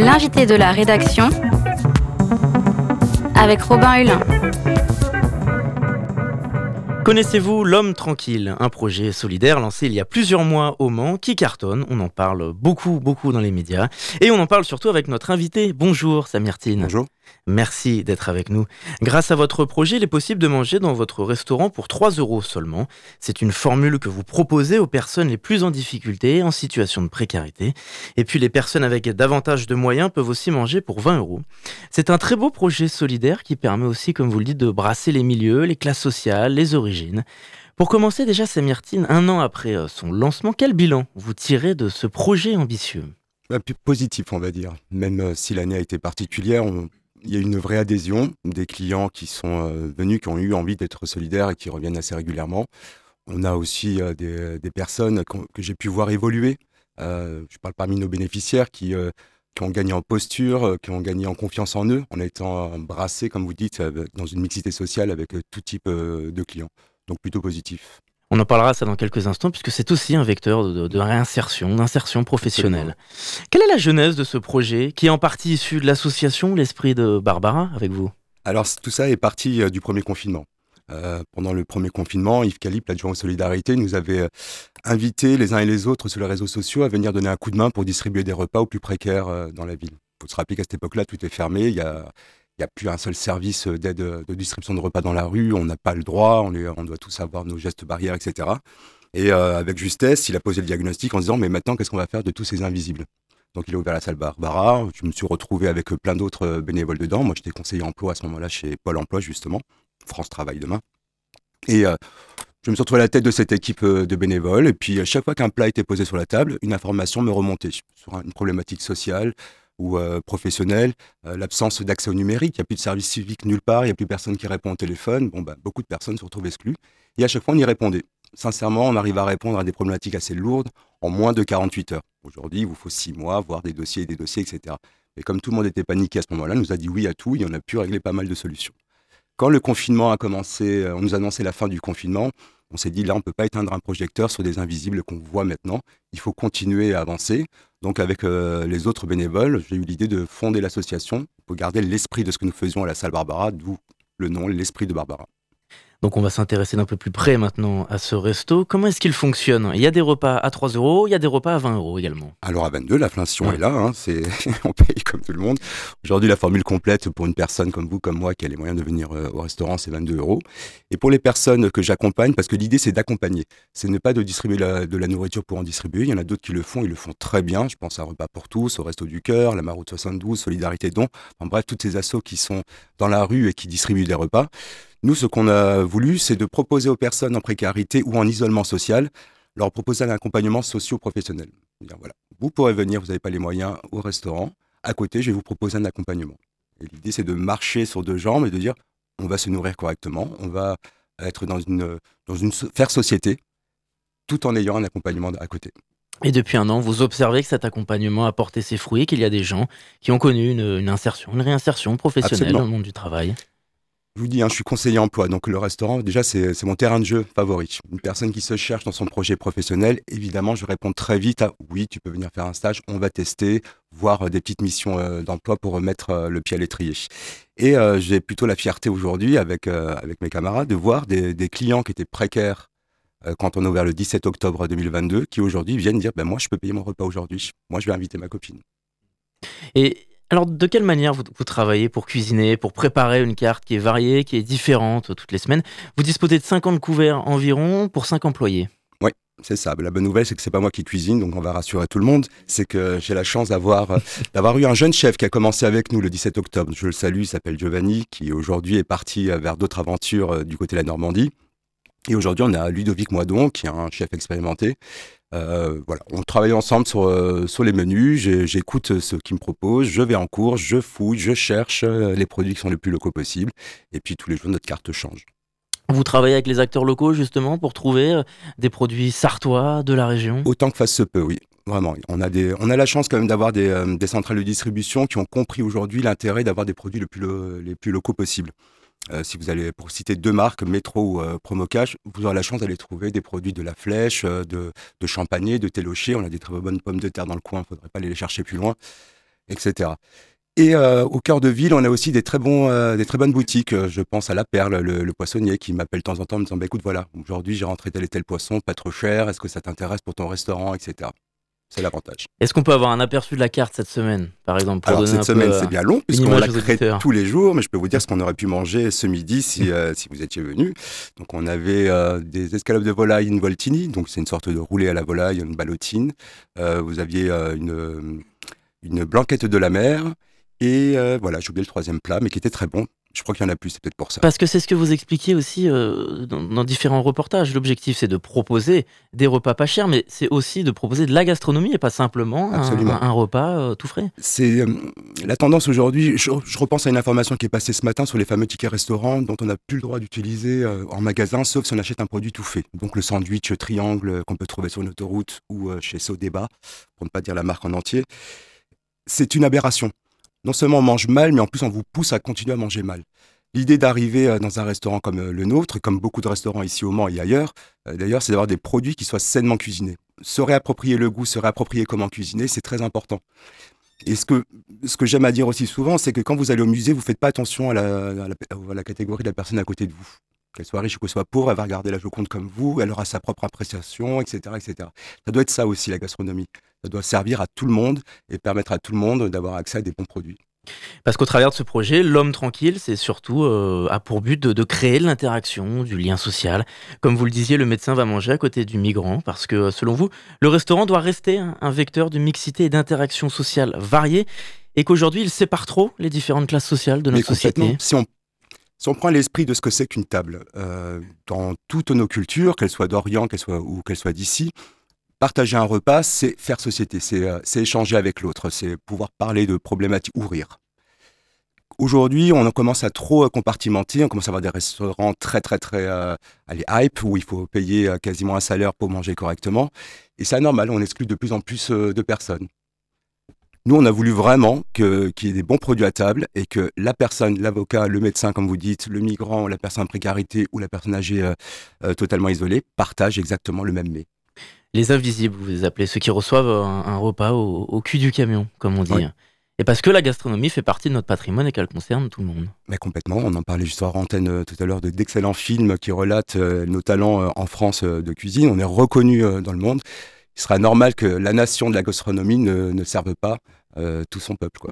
L'invité de la rédaction avec Robin Hulin. Connaissez-vous L'Homme Tranquille, un projet solidaire lancé il y a plusieurs mois au Mans qui cartonne On en parle beaucoup, beaucoup dans les médias. Et on en parle surtout avec notre invité. Bonjour Samirtine. Bonjour. Merci d'être avec nous. Grâce à votre projet, il est possible de manger dans votre restaurant pour 3 euros seulement. C'est une formule que vous proposez aux personnes les plus en difficulté, en situation de précarité. Et puis les personnes avec davantage de moyens peuvent aussi manger pour 20 euros. C'est un très beau projet solidaire qui permet aussi, comme vous le dites, de brasser les milieux, les classes sociales, les origines. Pour commencer déjà, Samirtine, un an après euh, son lancement, quel bilan vous tirez de ce projet ambitieux? Bah, Positif, on va dire. Même euh, si l'année a été particulière, on il y a une vraie adhésion des clients qui sont euh, venus, qui ont eu envie d'être solidaires et qui reviennent assez régulièrement. On a aussi euh, des, personnes que j'ai pu voir évoluer. Euh, je parle parmi nos bénéficiaires qui, qui, ont gagné en posture, qui ont gagné en confiance en eux, en étant brassés, comme vous dites, dans une mixité sociale avec tout type de clients. Donc plutôt positif. On en parlera ça dans quelques instants puisque c'est aussi un vecteur de, réinsertion, d'insertion professionnelle. Quelle est la genèse de ce projet qui est en partie issu de l'association L'Esprit de Barbara avec vous? Alors tout ça est parti euh, du premier confinement. Euh, pendant le premier confinement, Yves Calip, l'adjoint aux solidarités, nous avait euh, invité les uns et les autres sur les réseaux sociaux à venir donner un coup de main pour distribuer des repas aux plus précaires dans la ville. Il faut se rappeler qu'à cette époque-là, tout est fermé. Il y a, n'y a plus un seul service d'aide de distribution de repas dans la rue, on n'a pas le droit, on, doit tous avoir nos gestes barrières, etc. Et euh, avec justesse, il a posé le diagnostic en disant Mais maintenant, qu'est-ce qu'on va faire de tous ces invisibles? Donc, il a ouvert la salle Barbara. Je me suis retrouvé avec plein d'autres euh, bénévoles dedans. Moi, j'étais conseiller emploi à ce moment-là chez Pôle emploi, justement. France Travail demain. Et euh, je me suis retrouvé à la tête de cette équipe de bénévoles. Et puis, à chaque fois qu'un plat était posé sur la table, une information me remontait sur une problématique sociale, ou euh, professionnels, euh, l'absence d'accès au numérique, il n'y a plus de service civique nulle part, il n'y a plus personne qui répond au téléphone. Bon, bah, beaucoup de personnes se retrouvent exclues. Et à chaque fois, on y répondait. Sincèrement, on arrive à répondre à des problématiques assez lourdes en moins de 48 heures. Aujourd'hui, il vous faut 6 mois, voir des dossiers et des dossiers, etc. Et comme tout le monde était paniqué à ce moment-là, nous a dit oui à tout et on a pu régler pas mal de solutions. Quand le confinement a commencé, euh, on nous a annoncé la fin du confinement, on s'est dit là, on ne peut pas éteindre un projecteur sur des invisibles qu'on voit maintenant. Il faut continuer à avancer. Donc avec euh, les autres bénévoles, j'ai eu l'idée de fonder l'association pour garder l'esprit de ce que nous faisions à la salle Barbara, d'où le nom, l'esprit de Barbara. Donc on va s'intéresser d'un peu plus près maintenant à ce resto. Comment est-ce qu'il fonctionne? Il y a des repas à 3 euros, il y a des repas à 20 euros également. Alors à 22, l'inflation est là, hein, c'est on paye comme tout le monde. Aujourd'hui, la formule complète pour une personne comme vous, comme moi, qui a les moyens de venir euh, au restaurant, c'est 22 euros. Et pour les personnes que j'accompagne, parce que l'idée c'est d'accompagner, c'est ne pas de distribuer de la nourriture pour en distribuer. Il y en a d'autres qui le font, ils le font très bien. Je pense à Repas pour tous, au Resto du Cœur, la Maroute 72, Solidarité Don. En bref, toutes ces assos qui sont dans la rue et qui distribuent des repas. Nous, ce qu'on a voulu, c'est de proposer aux personnes en précarité ou en isolement social, leur proposer un accompagnement socio-professionnel. Voilà, vous pourrez venir, vous n'avez pas les moyens au restaurant. À côté, je vais vous proposer un accompagnement. Et l'idée, c'est de marcher sur deux jambes et de dire, on va se nourrir correctement, on va être dans une, dans une faire société, tout en ayant un accompagnement à côté. Et depuis un an, vous observez que cet accompagnement a porté ses fruits, qu'il y a des gens qui ont connu une, insertion, une réinsertion professionnelle dans le monde du travail. Je vous dis, hein, je suis conseiller emploi, donc le restaurant, déjà, c'est mon terrain de jeu favori. Une personne qui se cherche dans son projet professionnel, évidemment, je réponds très vite à oui, tu peux venir faire un stage, on va tester, voir euh, des petites missions euh, d'emploi pour remettre euh, le pied à l'étrier. Et j'ai plutôt la fierté aujourd'hui, avec, avec mes camarades, de voir des, clients qui étaient précaires quand on a ouvert le 17 octobre 2022, qui aujourd'hui viennent dire ben, Moi, je peux payer mon repas aujourd'hui, moi, je vais inviter ma copine. Et alors, de quelle manière vous, travaillez pour cuisiner, pour préparer une carte qui est variée, qui est différente toutes les semaines? Vous disposez de 50 couverts environ pour 5 employés. Oui, c'est ça. La bonne nouvelle, c'est que c'est pas moi qui cuisine, donc on va rassurer tout le monde. C'est que j'ai la chance d'avoir euh, d'avoir eu un jeune chef qui a commencé avec nous le 17 octobre. Je le salue, il s'appelle Giovanni, qui aujourd'hui est parti euh, vers d'autres aventures euh, du côté de la Normandie. Et aujourd'hui, on a Ludovic Moidon, qui est un chef expérimenté, euh, voilà, on travaille ensemble sur, euh, sur les menus, j'écoute ce qu'ils me proposent, je vais en cours, je fouille, je cherche. Euh, les produits qui sont les plus locaux possibles, et puis tous les jours notre carte change. Vous travaillez avec les acteurs locaux justement pour trouver des produits sartois de la région? Autant que fasse se peut, oui. Vraiment, on a, des, on a la chance quand même d'avoir des, des centrales de distribution qui ont compris aujourd'hui l'intérêt d'avoir des produits plus, les plus locaux possibles. Euh, si vous allez, pour citer deux marques, Métro ou euh, Promocash, vous aurez la chance d'aller trouver des produits de La Flèche, euh, de, de Champagné, de Télocher. On a des très bonnes pommes de terre dans le coin, il ne faudrait pas aller les chercher plus loin. etc. Et au cœur de ville, on a aussi des très, bons, des très bonnes boutiques. Je pense à La Perle, le, poissonnier, qui m'appelle de temps en temps en me disant bah, écoute, voilà, aujourd'hui j'ai rentré tel et tel poisson, pas trop cher, est-ce que ça t'intéresse pour ton restaurant, etc. C'est l'avantage. Est-ce qu'on peut avoir un aperçu de la carte cette semaine, par exemple pour Alors, cette semaine, c'est bien long, puisqu'on la crée tous les jours, mais je peux vous dire ce qu'on aurait pu manger ce midi si, si vous étiez venu. Donc, on avait des escalopes de volaille, une voltini, donc c'est une sorte de roulé à la volaille, une ballotine. vous aviez une, une blanquette de la mer et euh, voilà, j'ai oublié le troisième plat, mais qui était très bon. Je crois qu'il y en a plus, c'est peut-être pour ça. Parce que c'est ce que vous expliquiez aussi euh, dans, différents reportages. L'objectif, c'est de proposer des repas pas chers, mais c'est aussi de proposer de la gastronomie et pas simplement un, repas euh, tout frais. C'est la tendance aujourd'hui. Je, repense à une information qui est passée ce matin sur les fameux tickets restaurants dont on n'a plus le droit d'utiliser en magasin, sauf si on achète un produit tout fait. Donc le sandwich triangle qu'on peut trouver sur une autoroute ou chez Sodeba, pour ne pas dire la marque en entier. C'est une aberration non seulement on mange mal, mais en plus on vous pousse à continuer à manger mal. L'idée d'arriver euh, dans un restaurant comme euh, le nôtre, comme beaucoup de restaurants ici au Mans et ailleurs, euh, d'ailleurs, c'est d'avoir des produits qui soient sainement cuisinés. Se réapproprier le goût, se réapproprier comment cuisiner, c'est très important. Et ce que, ce que j'aime à dire aussi souvent, c'est que quand vous allez au musée, vous ne faites pas attention à la, catégorie de la personne à côté de vous. Qu'elle soit riche ou qu'elle soit pauvre, elle va regarder la Joconde comme vous, elle aura sa propre appréciation, etc., etc. Ça doit être ça aussi, la gastronomie. Ça doit servir à tout le monde et permettre à tout le monde d'avoir accès à des bons produits. Parce qu'au travers de ce projet, l'homme tranquille, c'est surtout euh, a pour but de, créer de l'interaction, du lien social. Comme vous le disiez, le médecin va manger à côté du migrant parce que, selon vous, le restaurant doit rester un, vecteur de mixité et d'interaction sociale variée et qu'aujourd'hui, il sépare trop les différentes classes sociales de notre société. Si on, si on prend l'esprit de ce que c'est qu'une table, euh, dans toutes nos cultures, qu'elles soient d'Orient qu'elles soient, ou qu'elles soient d'ici, partager un repas, c'est faire société, euh, c'est échanger avec l'autre, c'est pouvoir parler de problématiques ou rire. Aujourd'hui, on commence à trop compartimenter, on commence à avoir des restaurants très très très euh, allez, hype où il faut payer euh, quasiment un salaire pour manger correctement. Et c'est normal, on exclut de plus en plus de personnes. Nous, on a voulu vraiment qu'il y ait des bons produits à table et que la personne, l'avocat, le médecin, comme vous dites, le migrant, la personne en précarité ou la personne âgée totalement isolée partagent exactement le même mets les invisibles, vous les appelez, ceux qui reçoivent un, repas au, cul du camion, comme on dit. Et parce que la gastronomie fait partie de notre patrimoine et qu'elle concerne tout le monde. Mais complètement, on en parlait juste en antenne euh, tout à l'heure d'excellents films qui relatent euh, nos talents euh, en France de cuisine. On est reconnu dans le monde. Il sera normal que la nation de la gastronomie ne, serve pas tout son peuple. Quoi.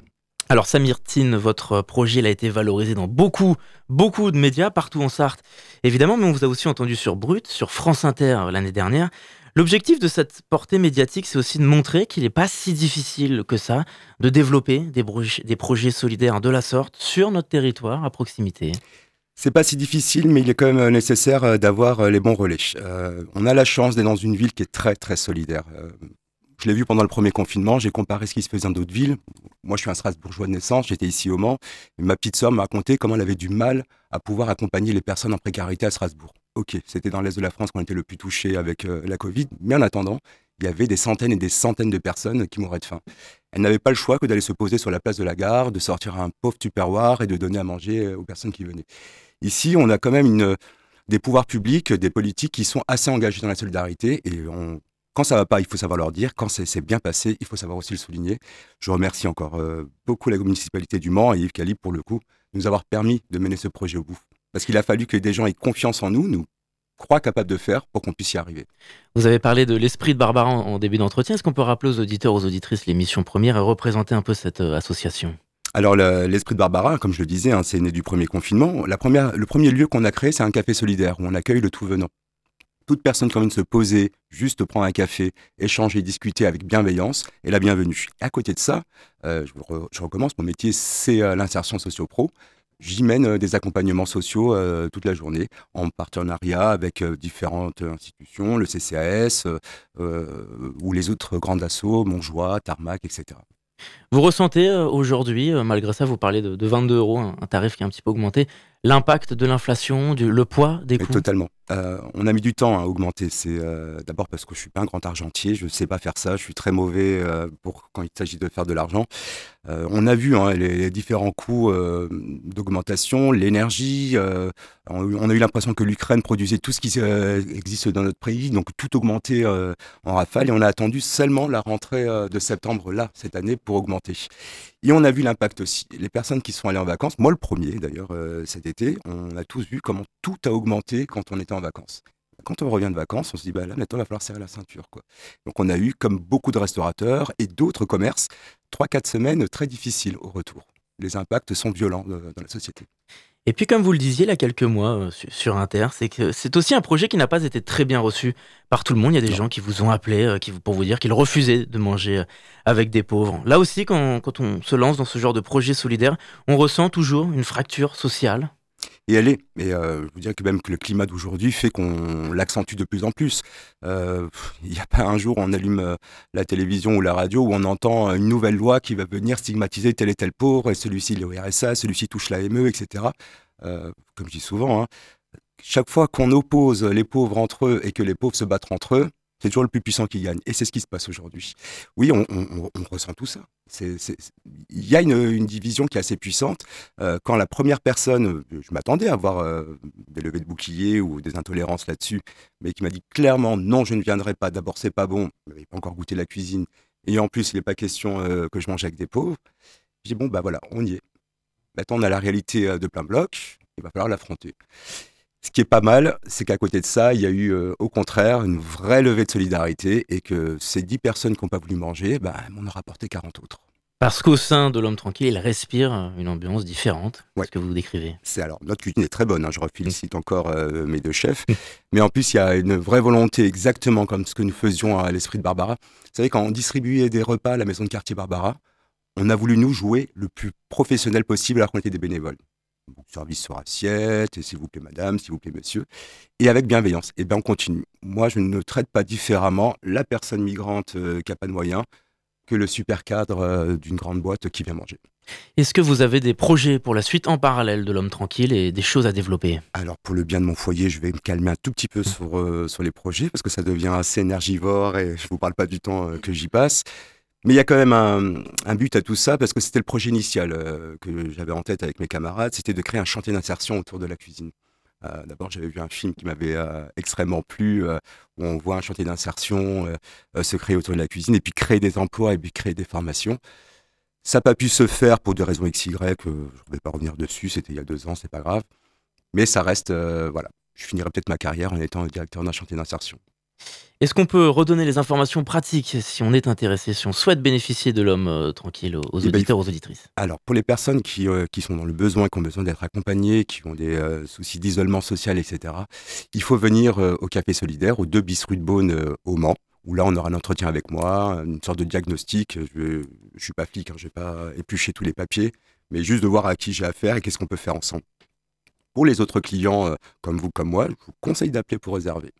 Alors Samir Tin, votre projet a été valorisé dans beaucoup, beaucoup de médias partout en Sarthe, évidemment, mais on vous a aussi entendu sur Brut, sur France Inter l'année dernière. L'objectif de cette portée médiatique, c'est aussi de montrer qu'il n'est pas si difficile que ça de développer des, projets solidaires de la sorte sur notre territoire à proximité. C'est pas si difficile, mais il est quand même euh, nécessaire euh, d'avoir euh, les bons relais. on a la chance d'être dans une ville qui est très très solidaire. je l'ai vu pendant le premier confinement, j'ai comparé ce qui se faisait dans d'autres villes. Moi, je suis un Strasbourgeois de naissance, j'étais ici au Mans, et ma petite sœur m'a raconté comment elle avait du mal à pouvoir accompagner les personnes en précarité à Strasbourg. Ok, c'était dans l'est de la France qu'on était le plus touché avec euh, la Covid, mais en attendant, il y avait des centaines et des centaines de personnes qui mouraient de faim. Elle n'avait pas le choix que d'aller se poser sur la place de la gare, de sortir un pauvre tupperware et de donner à manger euh, aux personnes qui venaient. Ici, on a quand même des pouvoirs publics, des politiques qui sont assez engagés dans la solidarité et quand ça va pas, il faut savoir leur dire. Quand c'est bien passé, il faut savoir aussi le souligner. Je remercie encore euh, beaucoup la municipalité du Mans et Yves Calib pour le coup, de nous avoir permis de mener ce projet au bout. Parce qu'il a fallu que des gens aient confiance en nous, nous croient capables de faire pour qu'on puisse y arriver. Vous avez parlé de l'esprit de Barbara en, début d'entretien. Est-ce qu'on peut rappeler aux auditeurs, aux auditrices les missions premières et représenter un peu cette euh, association? Alors l'esprit de Barbara, comme je le disais, hein, c'est né du premier confinement. La première, le premier lieu qu'on a créé, c'est un café solidaire où on accueille le tout venant. Toute personne qui a envie de se poser, juste prendre un café, échanger, discuter avec bienveillance est la bienvenue. Et à côté de ça, euh, je, recommence, mon métier c'est euh, l'insertion socio-pro. J'y mène euh, des accompagnements sociaux euh, toute la journée en partenariat avec euh, différentes institutions, le CCAS ou les autres grandes assos, Montjoie, Tarmac, etc. Vous ressentez aujourd'hui, malgré ça, vous parlez de, 22 euros, un, tarif qui a un petit peu augmenté, l'impact de l'inflation, le poids des coûts? Totalement. Euh, on a mis du temps à augmenter. C'est euh, d'abord parce que je suis pas un grand argentier, je sais pas faire ça, je suis très mauvais euh, pour quand il s'agit de faire de l'argent. on a vu hein, les, différents coûts d'augmentation, l'énergie. On, a eu l'impression que l'Ukraine produisait tout ce qui existe dans notre pays, donc tout augmenté en rafale. Et on a attendu seulement la rentrée de septembre là cette année pour augmenter. Et on a vu l'impact aussi. Les personnes qui sont allées en vacances, moi le premier d'ailleurs cet été, on a tous vu comment tout a augmenté quand on était en vacances. Quand on revient de vacances, on se dit, bah là, maintenant, il va falloir serrer la ceinture. Quoi. Donc, on a eu, comme beaucoup de restaurateurs et d'autres commerces, 3-4 semaines très difficiles au retour. Les impacts sont violents euh, dans la société. Et puis, comme vous le disiez il y a quelques mois euh, sur Inter, c'est que c'est aussi un projet qui n'a pas été très bien reçu par tout le monde. Il y a des gens qui vous ont appelé euh, qui, pour vous dire qu'ils refusaient de manger avec des pauvres. Là aussi, quand, quand on se lance dans ce genre de projet solidaire, on ressent toujours une fracture sociale et elle est. Et euh, je vous dirais que même que le climat d'aujourd'hui fait qu'on l'accentue de plus en plus. Euh, il n'y a pas un jour où on allume euh, la télévision ou la radio où on entend une nouvelle loi qui va venir stigmatiser tel et tel pauvre, et celui-ci le RSA, celui-ci touche la ME, etc. comme je dis souvent, hein, chaque fois qu'on oppose les pauvres entre eux et que les pauvres se battent entre eux, c'est toujours le plus puissant qui gagne. Et c'est ce qui se passe aujourd'hui. Oui, on, ressent tout ça. Il y a une, division qui est assez puissante. Euh, quand la première personne, euh, je m'attendais à avoir euh, des levées de boucliers ou des intolérances là-dessus, mais qui m'a dit clairement non, je ne viendrai pas. D'abord, c'est pas bon. Je n'avais pas encore goûté la cuisine. Et en plus, il n'est pas question que je mange avec des pauvres. J'ai dit bon, bah voilà, on y est. Maintenant, on a la réalité de plein bloc. Il va falloir l'affronter. Ce qui est pas mal, c'est qu'à côté de ça, il y a eu euh, au contraire une vraie levée de solidarité et que ces 10 personnes qui n'ont pas voulu manger, bah, m'en ont rapporté 40 autres. Parce qu'au sein de l'homme tranquille, il respire une ambiance différente, ouais. ce que vous décrivez? C'est alors notre cuisine est très bonne. Hein, je félicite encore euh, mes deux chefs, mais en plus il y a une vraie volonté, exactement comme ce que nous faisions à l'esprit de Barbara. Vous savez, quand on distribuait des repas à la maison de quartier Barbara, on a voulu nous jouer le plus professionnel possible alors qu'on était des bénévoles service sur assiette, et s'il vous plaît madame, s'il vous plaît monsieur, et avec bienveillance. Et bien on continue. Moi, je ne traite pas différemment la personne migrante euh, qui n'a pas de moyens que le super cadre euh, d'une grande boîte qui vient manger. Est-ce que vous avez des projets pour la suite en parallèle de l'homme tranquille et des choses à développer? Alors pour le bien de mon foyer, je vais me calmer un tout petit peu sur, euh, sur les projets parce que ça devient assez énergivore et je ne vous parle pas du temps que j'y passe. Mais il y a quand même un, but à tout ça, parce que c'était le projet initial euh, que j'avais en tête avec mes camarades, c'était de créer un chantier d'insertion autour de la cuisine. Euh, d'abord, j'avais vu un film qui m'avait euh, extrêmement plu, où on voit un chantier d'insertion se créer autour de la cuisine, et puis créer des emplois, et puis créer des formations. Ça n'a pas pu se faire pour des raisons XY, je ne vais pas revenir dessus, c'était il y a deux ans, c'est pas grave. Mais ça reste, voilà, je finirai peut-être ma carrière en étant directeur d'un chantier d'insertion. Est-ce qu'on peut redonner les informations pratiques si on est intéressé, si on souhaite bénéficier de l'homme euh, tranquille aux eh ben, auditeurs, aux auditrices? Alors, pour les personnes qui, euh, qui, sont dans le besoin, qui ont besoin d'être accompagnées, qui ont des euh, soucis d'isolement social, etc., il faut venir au Café Solidaire, au 2 bis rue de Beaune au Mans, où là, on aura un entretien avec moi, une sorte de diagnostic. Je ne suis pas flic, hein, je ne vais pas éplucher tous les papiers, mais juste de voir à qui j'ai affaire et qu'est-ce qu'on peut faire ensemble. Pour les autres clients, comme vous, comme moi, je vous conseille d'appeler pour réserver.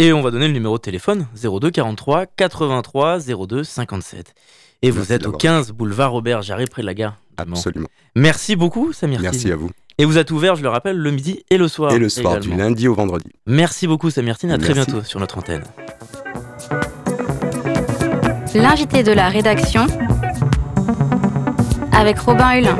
Et on va donner le numéro de téléphone 02 43 83 02 57. Et vous êtes au 15 boulevard Robert Jarry près de la gare. Absolument. Merci beaucoup Samir. Merci à vous. Et vous êtes ouvert, je le rappelle, le midi et le soir. Et le soir, du lundi au vendredi. Merci beaucoup Samirtine, à très bientôt sur notre antenne. L'invité de la rédaction avec Robin Hulin.